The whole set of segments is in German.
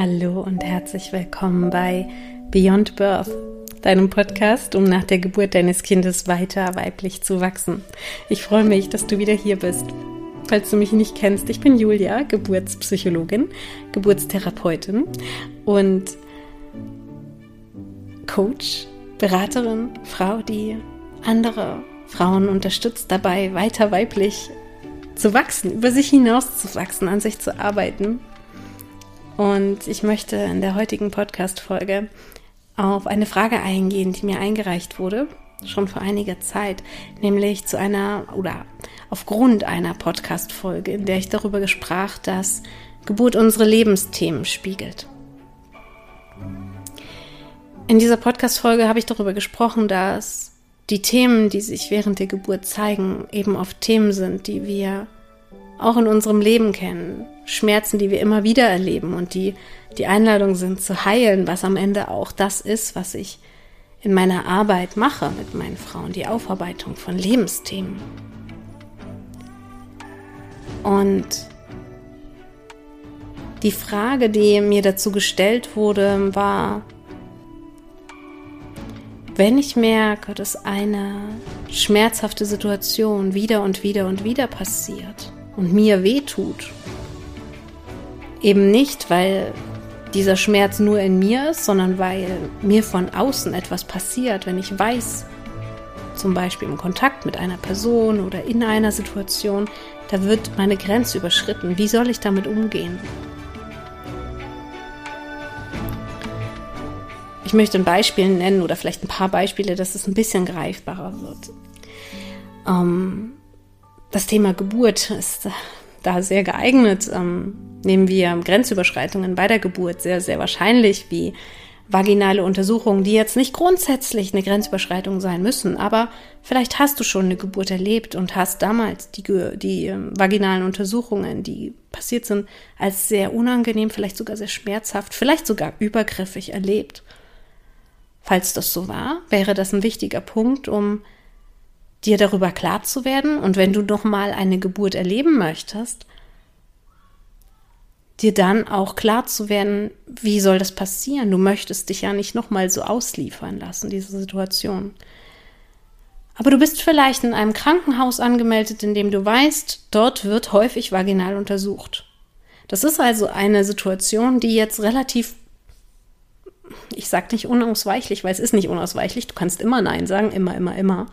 Hallo und herzlich willkommen bei Beyond Birth, deinem Podcast, um nach der Geburt deines Kindes weiter weiblich zu wachsen. Ich freue mich, dass du wieder hier bist. Falls du mich nicht kennst, ich bin Julia, Geburtspsychologin, Geburtstherapeutin und Coach, Beraterin, Frau, die andere Frauen unterstützt dabei, weiter weiblich zu wachsen, über sich hinaus zu wachsen, an sich zu arbeiten und ich möchte in der heutigen Podcast-Folge auf eine Frage eingehen, die mir eingereicht wurde, schon vor einiger Zeit, nämlich zu einer oder aufgrund einer Podcast-Folge, in der ich darüber sprach, dass Geburt unsere Lebensthemen spiegelt. In dieser Podcast-Folge habe ich darüber gesprochen, dass die Themen, die sich während der Geburt zeigen, eben oft Themen sind, die wir auch in unserem Leben kennen. Schmerzen, die wir immer wieder erleben und die die Einladung sind zu heilen, was am Ende auch das ist, was ich in meiner Arbeit mache mit meinen Frauen, die Aufarbeitung von Lebensthemen. Und die Frage, die mir dazu gestellt wurde, war, wenn ich merke, dass eine schmerzhafte Situation wieder und wieder und wieder passiert, und mir wehtut. Eben nicht, weil dieser Schmerz nur in mir ist, sondern weil mir von außen etwas passiert, wenn ich weiß, zum Beispiel im Kontakt mit einer Person oder in einer Situation, da wird meine Grenze überschritten. Wie soll ich damit umgehen? Ich möchte ein Beispiel nennen oder vielleicht ein paar Beispiele, dass es ein bisschen greifbarer wird. Ähm, das Thema Geburt ist da sehr geeignet. Ähm, nehmen wir Grenzüberschreitungen bei der Geburt sehr, sehr wahrscheinlich wie vaginale Untersuchungen, die jetzt nicht grundsätzlich eine Grenzüberschreitung sein müssen, aber vielleicht hast du schon eine Geburt erlebt und hast damals die, die ähm, vaginalen Untersuchungen, die passiert sind, als sehr unangenehm, vielleicht sogar sehr schmerzhaft, vielleicht sogar übergriffig erlebt. Falls das so war, wäre das ein wichtiger Punkt, um dir darüber klar zu werden und wenn du noch mal eine Geburt erleben möchtest, dir dann auch klar zu werden, wie soll das passieren? Du möchtest dich ja nicht noch mal so ausliefern lassen, diese Situation. Aber du bist vielleicht in einem Krankenhaus angemeldet, in dem du weißt, dort wird häufig vaginal untersucht. Das ist also eine Situation, die jetzt relativ, ich sage nicht unausweichlich, weil es ist nicht unausweichlich, du kannst immer Nein sagen, immer, immer, immer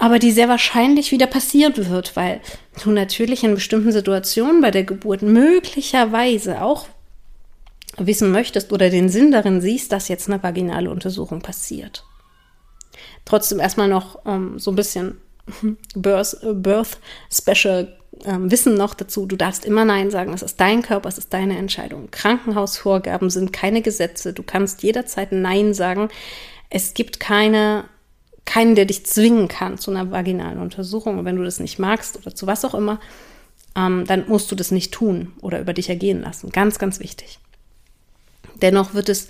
aber die sehr wahrscheinlich wieder passieren wird, weil du natürlich in bestimmten Situationen bei der Geburt möglicherweise auch wissen möchtest oder den Sinn darin siehst, dass jetzt eine vaginale Untersuchung passiert. Trotzdem erstmal noch ähm, so ein bisschen Birth, Birth Special ähm, Wissen noch dazu. Du darfst immer Nein sagen. Es ist dein Körper, es ist deine Entscheidung. Krankenhausvorgaben sind keine Gesetze. Du kannst jederzeit Nein sagen. Es gibt keine keinen, der dich zwingen kann zu einer vaginalen Untersuchung. Und wenn du das nicht magst oder zu was auch immer, ähm, dann musst du das nicht tun oder über dich ergehen lassen. Ganz, ganz wichtig. Dennoch wird es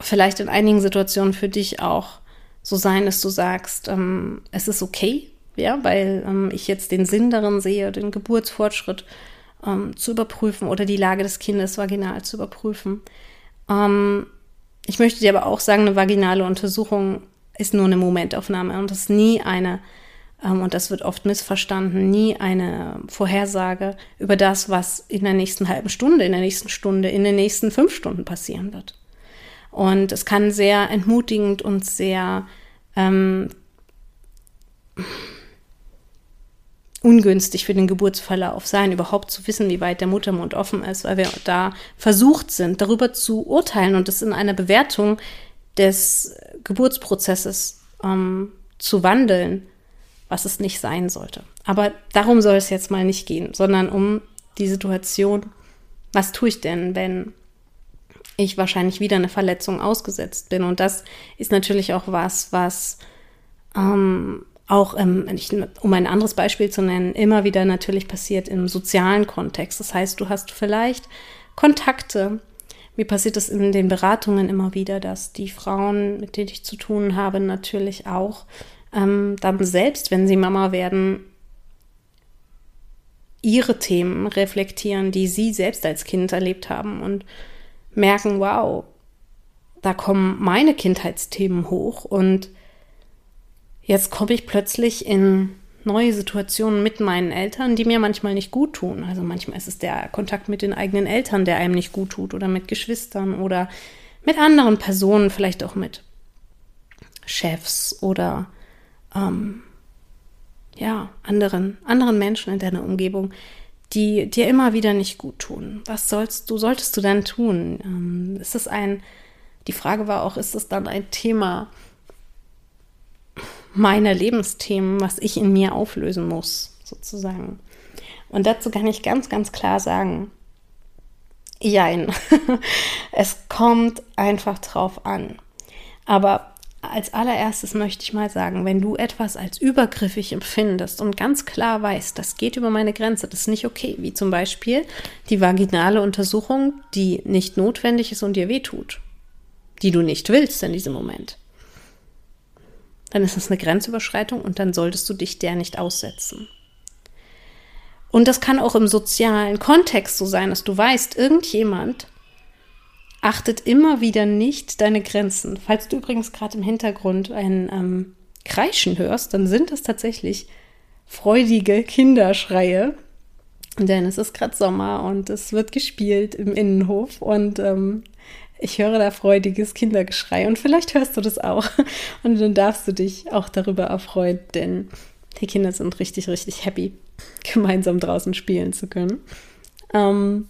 vielleicht in einigen Situationen für dich auch so sein, dass du sagst, ähm, es ist okay, ja, weil ähm, ich jetzt den Sinn darin sehe, den Geburtsfortschritt ähm, zu überprüfen oder die Lage des Kindes vaginal zu überprüfen. Ähm, ich möchte dir aber auch sagen, eine vaginale Untersuchung ist nur eine Momentaufnahme und ist nie eine, ähm, und das wird oft missverstanden, nie eine Vorhersage über das, was in der nächsten halben Stunde, in der nächsten Stunde, in den nächsten fünf Stunden passieren wird. Und es kann sehr entmutigend und sehr ähm, ungünstig für den Geburtsverlauf sein, überhaupt zu wissen, wie weit der Muttermund offen ist, weil wir da versucht sind, darüber zu urteilen und es in einer Bewertung des Geburtsprozesses ähm, zu wandeln, was es nicht sein sollte. Aber darum soll es jetzt mal nicht gehen, sondern um die Situation, was tue ich denn, wenn ich wahrscheinlich wieder eine Verletzung ausgesetzt bin? Und das ist natürlich auch was, was ähm, auch, ähm, um ein anderes Beispiel zu nennen, immer wieder natürlich passiert im sozialen Kontext. Das heißt, du hast vielleicht Kontakte, mir passiert es in den Beratungen immer wieder, dass die Frauen, mit denen ich zu tun habe, natürlich auch ähm, dann selbst, wenn sie Mama werden, ihre Themen reflektieren, die sie selbst als Kind erlebt haben und merken, wow, da kommen meine Kindheitsthemen hoch und jetzt komme ich plötzlich in neue Situationen mit meinen Eltern, die mir manchmal nicht gut tun. Also manchmal ist es der Kontakt mit den eigenen Eltern, der einem nicht gut tut oder mit Geschwistern oder mit anderen Personen, vielleicht auch mit Chefs oder ähm, ja, anderen, anderen Menschen in deiner Umgebung, die dir immer wieder nicht gut tun. Was sollst du, solltest du dann tun? Ähm, ist es ein, die Frage war auch, ist es dann ein Thema meiner Lebensthemen, was ich in mir auflösen muss, sozusagen? Und dazu kann ich ganz, ganz klar sagen, jein. es kommt einfach drauf an. Aber als allererstes möchte ich mal sagen, wenn du etwas als übergriffig empfindest und ganz klar weißt, das geht über meine Grenze, das ist nicht okay, wie zum Beispiel die vaginale Untersuchung, die nicht notwendig ist und dir wehtut, die du nicht willst in diesem Moment, dann ist es eine Grenzüberschreitung und dann solltest du dich der nicht aussetzen. Und das kann auch im sozialen Kontext so sein, dass du weißt, irgendjemand achtet immer wieder nicht deine Grenzen. Falls du übrigens gerade im Hintergrund ein ähm, Kreischen hörst, dann sind das tatsächlich freudige Kinderschreie. Denn es ist gerade Sommer und es wird gespielt im Innenhof und ähm, ich höre da freudiges Kindergeschrei und vielleicht hörst du das auch. Und dann darfst du dich auch darüber erfreuen, denn die Kinder sind richtig, richtig happy, gemeinsam draußen spielen zu können. Ähm,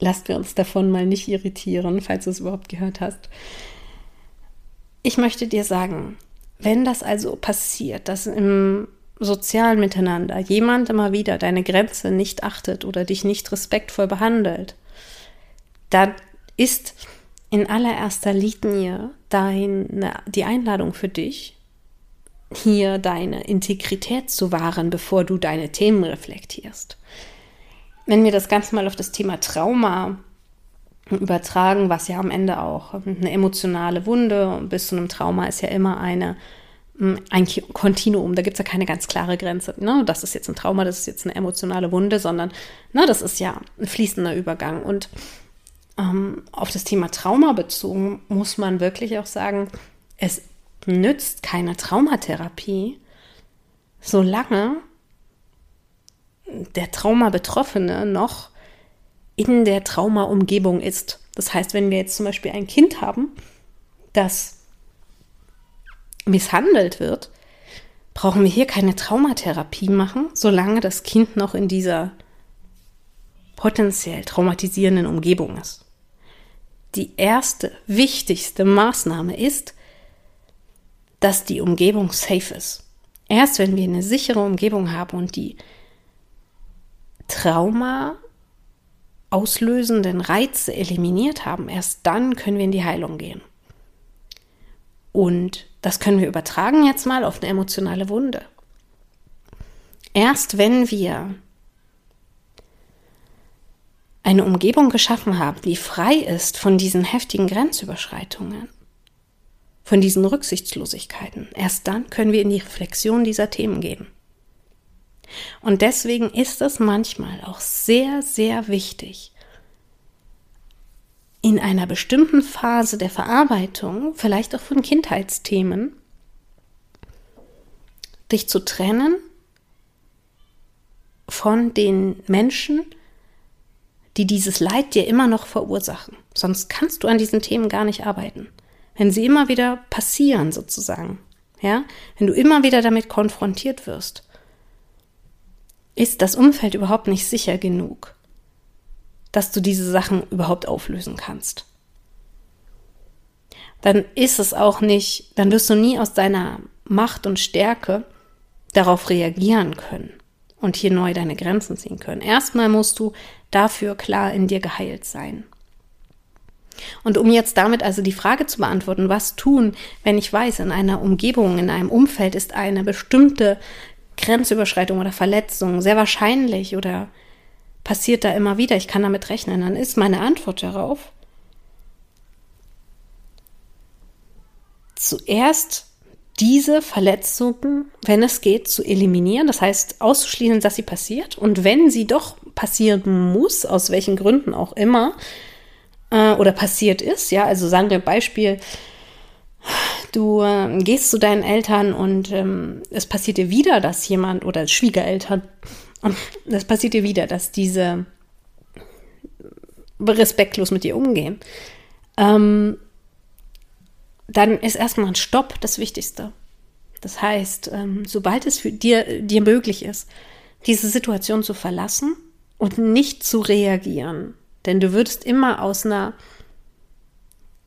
lasst wir uns davon mal nicht irritieren, falls du es überhaupt gehört hast. Ich möchte dir sagen, wenn das also passiert, dass im sozialen Miteinander jemand immer wieder deine Grenze nicht achtet oder dich nicht respektvoll behandelt, dann ist in allererster Linie deine, die Einladung für dich, hier deine Integrität zu wahren, bevor du deine Themen reflektierst wenn wir das Ganze mal auf das Thema Trauma übertragen, was ja am Ende auch eine emotionale Wunde bis zu einem Trauma ist ja immer eine mm, ein Kontinuum, da gibt es ja keine ganz klare Grenze. Ne? Das ist jetzt ein Trauma, das ist jetzt eine emotionale Wunde, sondern ne, das ist ja ein fließender Übergang. Und ähm, auf das Thema Trauma bezogen muss man wirklich auch sagen, es nützt keine Traumatherapie, solange der Trauma-Betroffene noch in der Trauma-Umgebung ist. Das heißt, wenn wir jetzt zum Beispiel ein Kind haben, das misshandelt wird, brauchen wir hier keine Traumatherapie machen, solange das Kind noch in dieser potenziell traumatisierenden Umgebung ist. Die erste, wichtigste Maßnahme ist, dass die Umgebung safe ist. Erst wenn wir eine sichere Umgebung haben und die Trauma auslösenden Reize eliminiert haben, erst dann können wir in die Heilung gehen. Und das können wir übertragen jetzt mal auf eine emotionale Wunde. Erst wenn wir eine Umgebung geschaffen haben, die frei ist von diesen heftigen Grenzüberschreitungen, von diesen Rücksichtslosigkeiten, erst dann können wir in die Reflexion dieser Themen gehen. Und deswegen ist es manchmal auch sehr, sehr wichtig, in einer bestimmten Phase der Verarbeitung, vielleicht auch von Kindheitsthemen, dich zu trennen von den Menschen, die dieses Leid dir immer noch verursachen. Sonst kannst du an diesen Themen gar nicht arbeiten. Wenn sie immer wieder passieren, sozusagen. Ja, wenn du immer wieder damit konfrontiert wirst, ist das Umfeld überhaupt nicht sicher genug, dass du diese Sachen überhaupt auflösen kannst. Dann ist es auch nicht, dann wirst du nie aus deiner Macht und Stärke darauf reagieren können und hier neu deine Grenzen ziehen können. Erstmal musst du dafür klar in dir geheilt sein. Und um jetzt damit also die Frage zu beantworten, was tun, wenn ich weiß, in einer Umgebung, in einem Umfeld ist eine bestimmte Grenzüberschreitung oder Verletzung sehr wahrscheinlich oder passiert da immer wieder, ich kann damit rechnen, dann ist meine Antwort darauf, zuerst diese Verletzungen, wenn es geht, zu eliminieren. Das heißt, auszuschließen, dass sie passiert. Und wenn sie doch passieren muss, aus welchen Gründen auch immer, äh, oder passiert ist, ja, also sagen wir Beispiel, du äh, gehst zu deinen Eltern und ähm, es passiert dir wieder, dass jemand oder Schwiegereltern, und es passiert dir wieder, dass diese respektlos mit dir umgehen. Ähm, dann ist erstmal ein Stopp das Wichtigste. Das heißt, ähm, sobald es für dir, dir möglich ist, diese Situation zu verlassen und nicht zu reagieren, denn du würdest immer aus einer,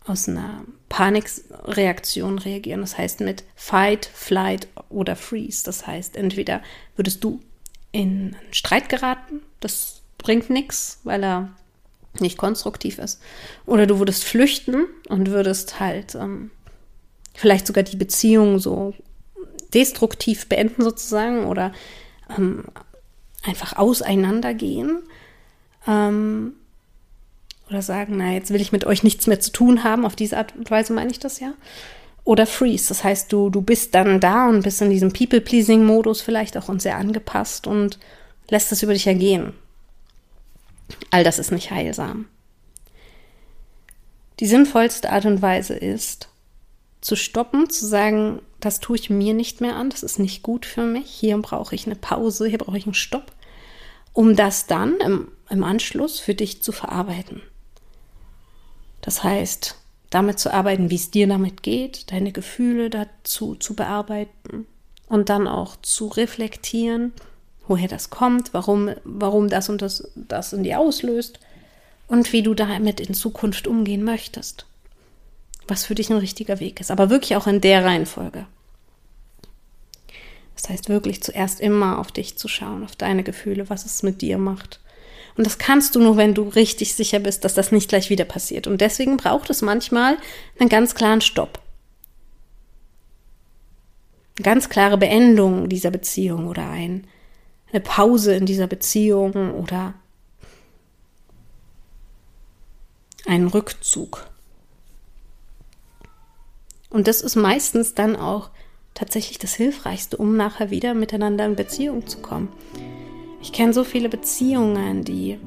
aus einer Panikreaktion reagieren. Das heißt mit Fight, Flight oder Freeze. Das heißt, entweder würdest du in einen Streit geraten, das bringt nichts, weil er nicht konstruktiv ist. Oder du würdest flüchten und würdest halt ähm, vielleicht sogar die Beziehung so destruktiv beenden sozusagen oder ähm, einfach auseinandergehen. Ähm, oder sagen, na, jetzt will ich mit euch nichts mehr zu tun haben. Auf diese Art und Weise meine ich das ja. Oder freeze. Das heißt, du, du bist dann da und bist in diesem People-Pleasing-Modus vielleicht auch und sehr angepasst und lässt es über dich ergehen. All das ist nicht heilsam. Die sinnvollste Art und Weise ist, zu stoppen, zu sagen, das tue ich mir nicht mehr an, das ist nicht gut für mich, hier brauche ich eine Pause, hier brauche ich einen Stopp, um das dann im, im Anschluss für dich zu verarbeiten. Das heißt, damit zu arbeiten, wie es dir damit geht, deine Gefühle dazu zu bearbeiten und dann auch zu reflektieren, woher das kommt, warum, warum das und das, das in dir auslöst und wie du damit in Zukunft umgehen möchtest was für dich ein richtiger Weg ist. Aber wirklich auch in der Reihenfolge. Das heißt wirklich zuerst immer auf dich zu schauen, auf deine Gefühle, was es mit dir macht. Und das kannst du nur, wenn du richtig sicher bist, dass das nicht gleich wieder passiert. Und deswegen braucht es manchmal einen ganz klaren Stopp. Eine ganz klare Beendung dieser Beziehung oder ein, eine Pause in dieser Beziehung oder einen Rückzug. Und das ist meistens dann auch tatsächlich das Hilfreichste, um nachher wieder miteinander in Beziehung zu kommen. Ich kenne so viele Beziehungen, die,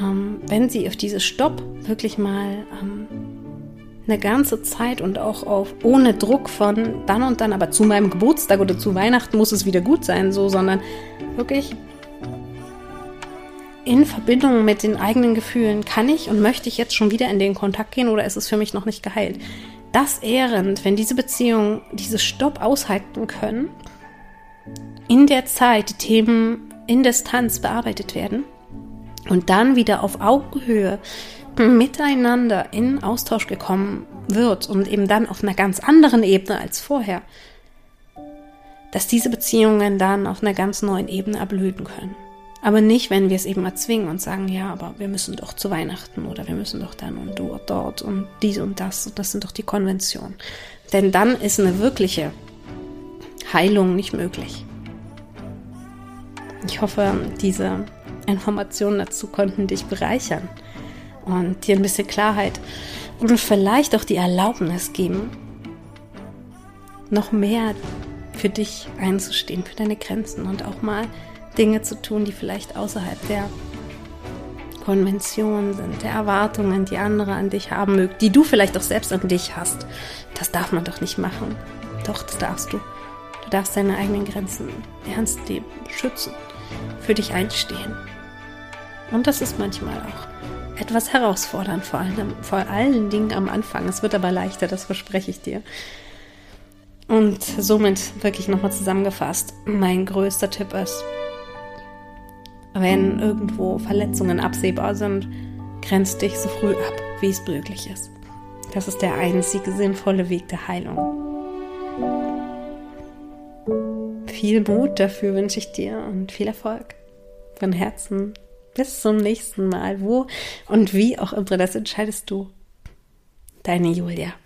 ähm, wenn sie auf dieses Stopp wirklich mal ähm, eine ganze Zeit und auch auf, ohne Druck von dann und dann, aber zu meinem Geburtstag oder zu Weihnachten muss es wieder gut sein, so, sondern wirklich in Verbindung mit den eigenen Gefühlen, kann ich und möchte ich jetzt schon wieder in den Kontakt gehen oder ist es für mich noch nicht geheilt? Das ehrend, wenn diese Beziehungen diese Stopp aushalten können, in der Zeit die Themen in Distanz bearbeitet werden und dann wieder auf Augenhöhe miteinander in Austausch gekommen wird und eben dann auf einer ganz anderen Ebene als vorher, dass diese Beziehungen dann auf einer ganz neuen Ebene erblühen können. Aber nicht, wenn wir es eben erzwingen und sagen, ja, aber wir müssen doch zu Weihnachten oder wir müssen doch dann und dort, und dies und das und das sind doch die Konventionen. Denn dann ist eine wirkliche Heilung nicht möglich. Ich hoffe, diese Informationen dazu konnten dich bereichern und dir ein bisschen Klarheit und vielleicht auch die Erlaubnis geben, noch mehr für dich einzustehen, für deine Grenzen und auch mal Dinge zu tun, die vielleicht außerhalb der Konvention sind, der Erwartungen, die andere an dich haben mögen, die du vielleicht auch selbst an dich hast. Das darf man doch nicht machen. Doch, das darfst du. Du darfst deine eigenen Grenzen ernst nehmen, schützen, für dich einstehen. Und das ist manchmal auch etwas herausfordernd, vor, allem, vor allen Dingen am Anfang. Es wird aber leichter, das verspreche ich dir. Und somit wirklich nochmal zusammengefasst, mein größter Tipp ist, wenn irgendwo Verletzungen absehbar sind, grenzt dich so früh ab, wie es möglich ist. Das ist der einzige sinnvolle Weg der Heilung. Viel Mut dafür wünsche ich dir und viel Erfolg. Von Herzen. Bis zum nächsten Mal. Wo und wie auch immer, das entscheidest du. Deine Julia.